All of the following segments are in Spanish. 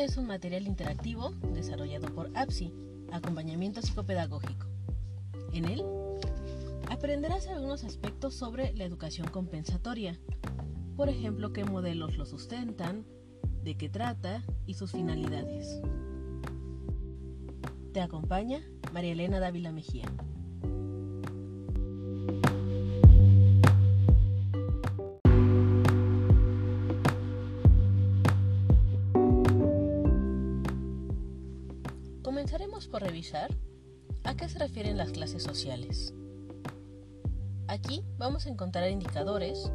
Este es un material interactivo desarrollado por APSI, Acompañamiento Psicopedagógico. En él aprenderás algunos aspectos sobre la educación compensatoria, por ejemplo, qué modelos lo sustentan, de qué trata y sus finalidades. Te acompaña María Elena Dávila Mejía. A qué se refieren las clases sociales. Aquí vamos a encontrar indicadores,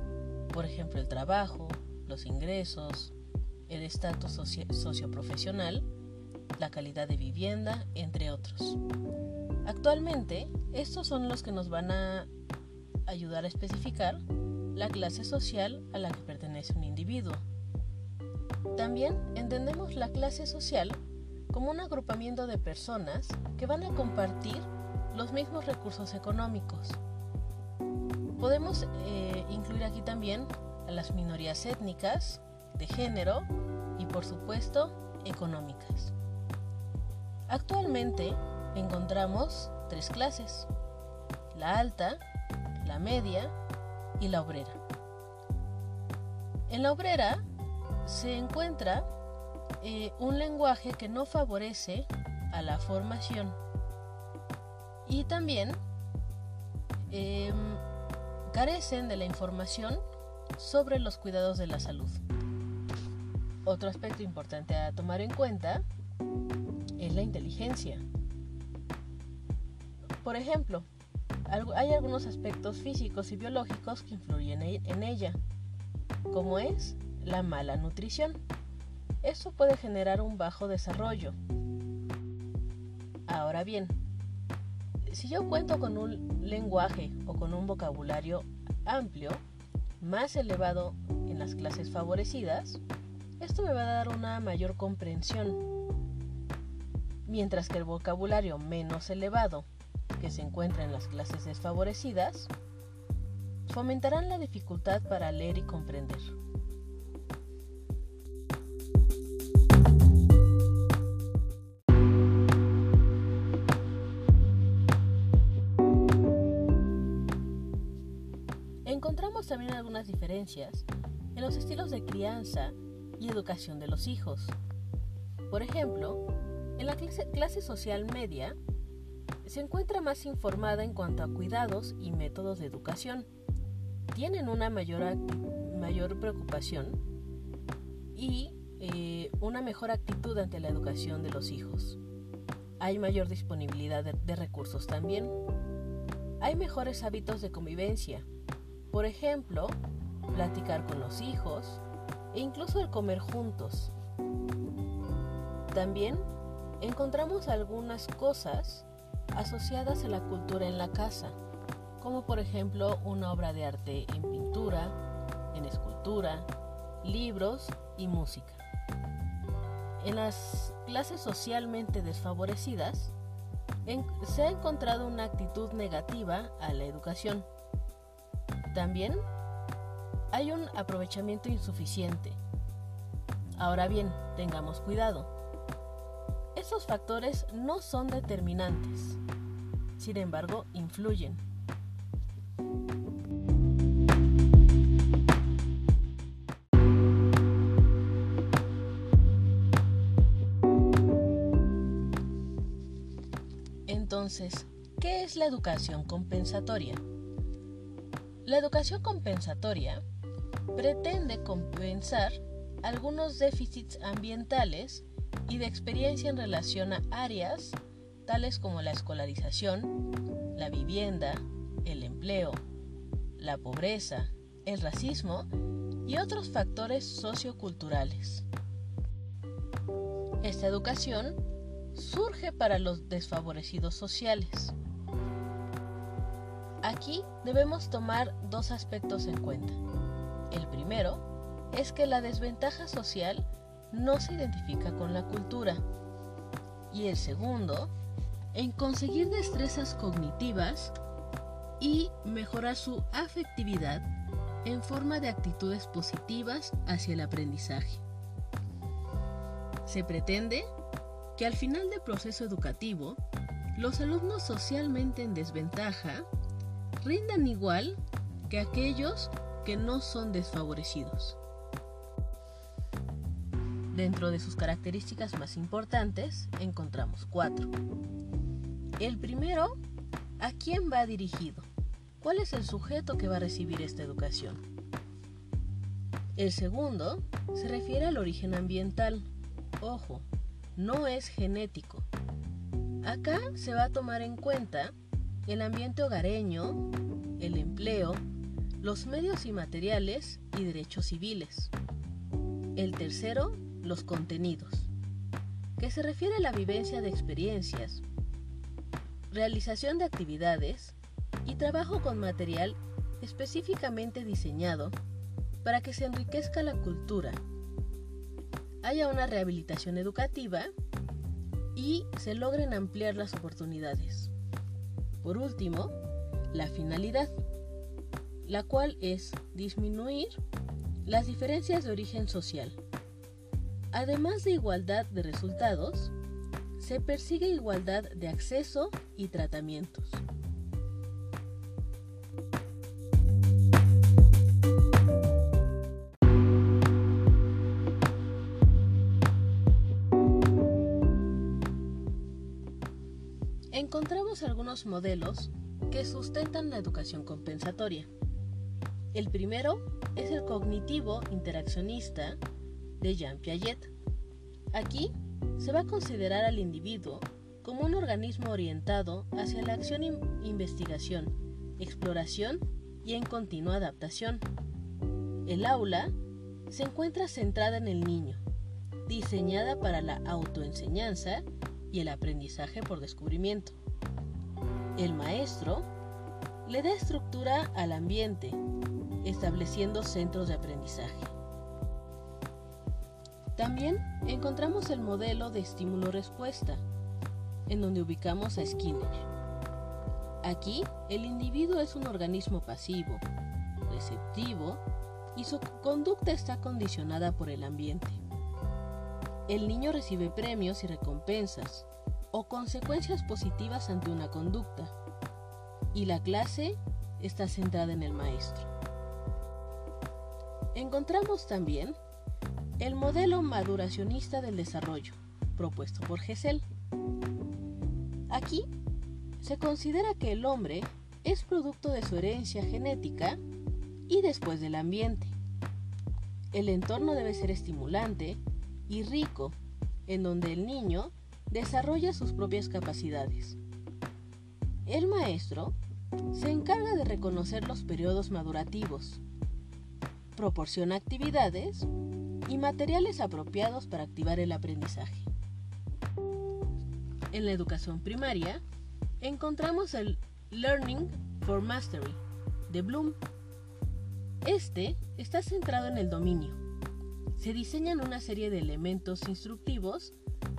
por ejemplo el trabajo, los ingresos, el estatus socioprofesional, la calidad de vivienda, entre otros. Actualmente, estos son los que nos van a ayudar a especificar la clase social a la que pertenece un individuo. También entendemos la clase social como un agrupamiento de personas que van a compartir los mismos recursos económicos. Podemos eh, incluir aquí también a las minorías étnicas, de género y por supuesto económicas. Actualmente encontramos tres clases, la alta, la media y la obrera. En la obrera se encuentra eh, un lenguaje que no favorece a la formación y también em, carecen de la información sobre los cuidados de la salud. Otro aspecto importante a tomar en cuenta es la inteligencia. Por ejemplo, hay algunos aspectos físicos y biológicos que influyen en ella, como es la mala nutrición. Eso puede generar un bajo desarrollo. Ahora bien, si yo cuento con un lenguaje o con un vocabulario amplio, más elevado en las clases favorecidas, esto me va a dar una mayor comprensión. Mientras que el vocabulario menos elevado, que se encuentra en las clases desfavorecidas, fomentarán la dificultad para leer y comprender. Algunas diferencias en los estilos de crianza y educación de los hijos. Por ejemplo, en la clase, social media se encuentra más informada en cuanto a cuidados y métodos de educación. Tienen una mayor, mayor preocupación y eh, una mejor actitud ante la educación de los hijos. Hay mayor disponibilidad de recursos también. Hay mejores hábitos de convivencia. Por ejemplo, platicar con los hijos, e incluso el comer juntos. También encontramos algunas cosas asociadas a la cultura en la casa, como por ejemplo una obra de arte en pintura, en escultura, libros y música. En las clases socialmente desfavorecidas, se ha encontrado una actitud negativa a la educación. También hay un aprovechamiento insuficiente. Ahora bien, tengamos cuidado. Esos factores no son determinantes, sin embargo, influyen. Entonces, ¿qué es la educación compensatoria? La educación compensatoria pretende compensar algunos déficits ambientales y de experiencia en relación a áreas tales como la escolarización, la vivienda, el empleo, la pobreza, el racismo y otros factores socioculturales. Esta educación surge para los desfavorecidos sociales. Aquí debemos tomar dos aspectos en cuenta. El primero es que la desventaja social no se identifica con la cultura. Y el segundo, en conseguir destrezas cognitivas y mejorar su afectividad en forma de actitudes positivas hacia el aprendizaje. Se pretende que al final del proceso educativo, los alumnos socialmente en desventaja rindan igual que aquellos que no son desfavorecidos. Dentro de sus características más importantes encontramos cuatro. El primero, ¿a quién va dirigido? ¿Cuál es el sujeto que va a recibir esta educación? El segundo se refiere al origen ambiental. Ojo, no es genético. Acá se va a tomar en cuenta el ambiente hogareño, el empleo, los medios y materiales y derechos civiles. El tercero, los contenidos, que se refiere a la vivencia de experiencias, realización de actividades y trabajo con material específicamente diseñado para que se enriquezca la cultura, haya una rehabilitación educativa y se logren ampliar las oportunidades. Por último, la finalidad, la cual es disminuir las diferencias de origen social. Además de igualdad de resultados, se persigue igualdad de acceso y tratamientos. Algunos modelos que sustentan la educación compensatoria. El primero es el cognitivo interaccionista de Jean Piaget. Aquí se va a considerar al individuo como un organismo orientado hacia la acción, investigación, exploración y en continua adaptación. El aula se encuentra centrada en el niño, diseñada para la autoenseñanza y el aprendizaje por descubrimiento. El maestro le da estructura al ambiente, estableciendo centros de aprendizaje. También encontramos el modelo de estímulo-respuesta, en donde ubicamos a Skinner. Aquí, el individuo es un organismo pasivo, receptivo, y su conducta está condicionada por el ambiente. El niño recibe premios y recompensas, o consecuencias positivas ante una conducta, y la clase está centrada en el maestro. Encontramos también el modelo maduracionista del desarrollo, propuesto por Gesell. Aquí se considera que el hombre es producto de su herencia genética y después del ambiente. El entorno debe ser estimulante y rico, en donde el niño desarrolla sus propias capacidades. El maestro se encarga de reconocer los periodos madurativos, proporciona actividades y materiales apropiados para activar el aprendizaje. En la educación primaria, encontramos el Learning for Mastery de Bloom. Este está centrado en el dominio. Se diseñan una serie de elementos instructivos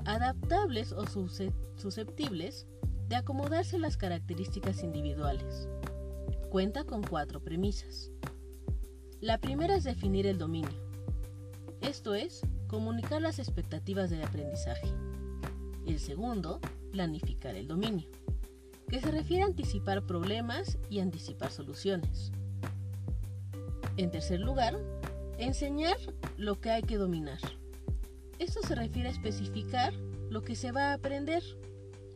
adaptables o susceptibles de acomodarse a las características individuales. Cuenta con cuatro premisas. La primera es definir el dominio. Esto es, comunicar las expectativas del aprendizaje. El segundo, planificar el dominio, que se refiere a anticipar problemas y anticipar soluciones. En tercer lugar, enseñar lo que hay que dominar. Esto se refiere a especificar lo que se va a aprender,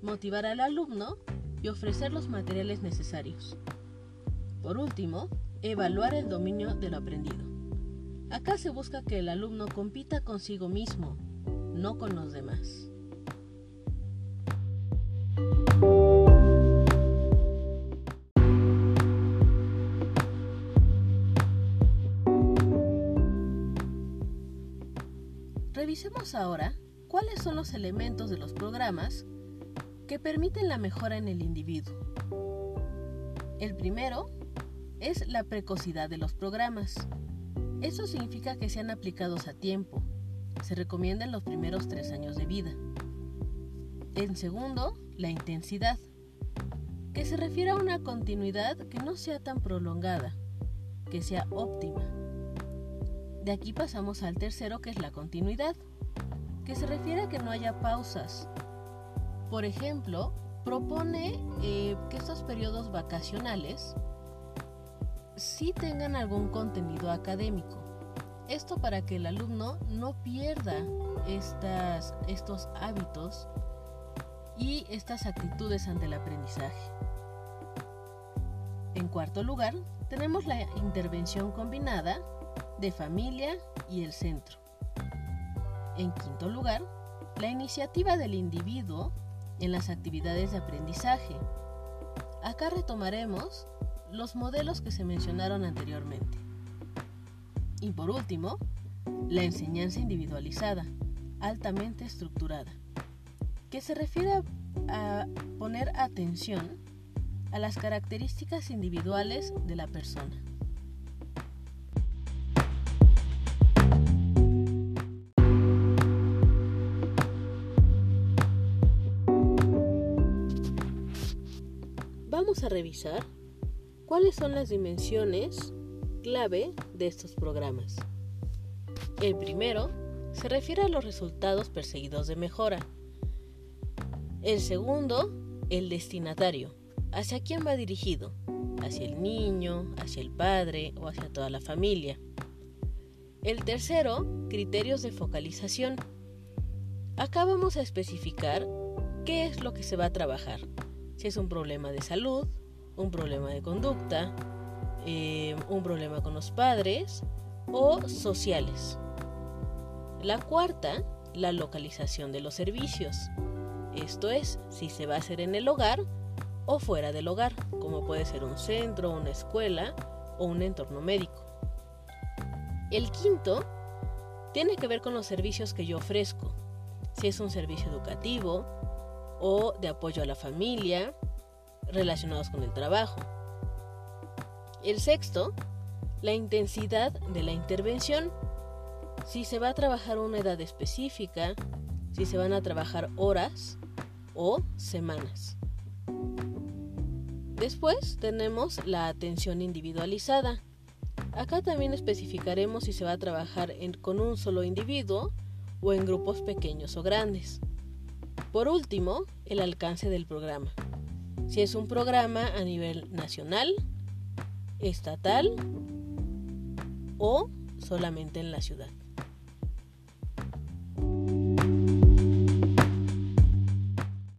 motivar al alumno y ofrecer los materiales necesarios. Por último, evaluar el dominio de lo aprendido. Acá se busca que el alumno compita consigo mismo, no con los demás. Revisemos ahora cuáles son los elementos de los programas que permiten la mejora en el individuo. El primero es la precocidad de los programas. Eso significa que sean aplicados a tiempo. Se recomienda en los primeros tres años de vida. En segundo, la intensidad, que se refiere a una continuidad que no sea tan prolongada, que sea óptima. De aquí pasamos al tercero, que es la continuidad, que se refiere a que no haya pausas. Por ejemplo, propone eh, que estos periodos vacacionales sí tengan algún contenido académico. Esto para que el alumno no pierda estas, estos hábitos y estas actitudes ante el aprendizaje. En cuarto lugar, tenemos la intervención combinada de familia y el centro. En quinto lugar, la iniciativa del individuo en las actividades de aprendizaje. Acá retomaremos los modelos que se mencionaron anteriormente. Y por último, la enseñanza individualizada, altamente estructurada, que se refiere a, poner atención a las características individuales de la persona. A revisar cuáles son las dimensiones clave de estos programas. El primero se refiere a los resultados perseguidos de mejora. El segundo, el destinatario, hacia quién va dirigido, hacia el niño, hacia el padre o hacia toda la familia. El tercero, criterios de focalización. Acá vamos a especificar qué es lo que se va a trabajar. Si es un problema de salud, un problema de conducta, eh, un problema con los padres o sociales. La cuarta, la localización de los servicios. Esto es, si se va a hacer en el hogar o fuera del hogar, como puede ser un centro, una escuela o un entorno médico. El quinto tiene que ver con los servicios que yo ofrezco, si es un servicio educativo o de apoyo a la familia, relacionados con el trabajo. El sexto, la intensidad de la intervención, si se va a trabajar una edad específica, si se van a trabajar horas o semanas. Después tenemos la atención individualizada. Acá también especificaremos si se va a trabajar con un solo individuo o en grupos pequeños o grandes. Por último, el alcance del programa. Si es un programa a nivel nacional, estatal o solamente en la ciudad.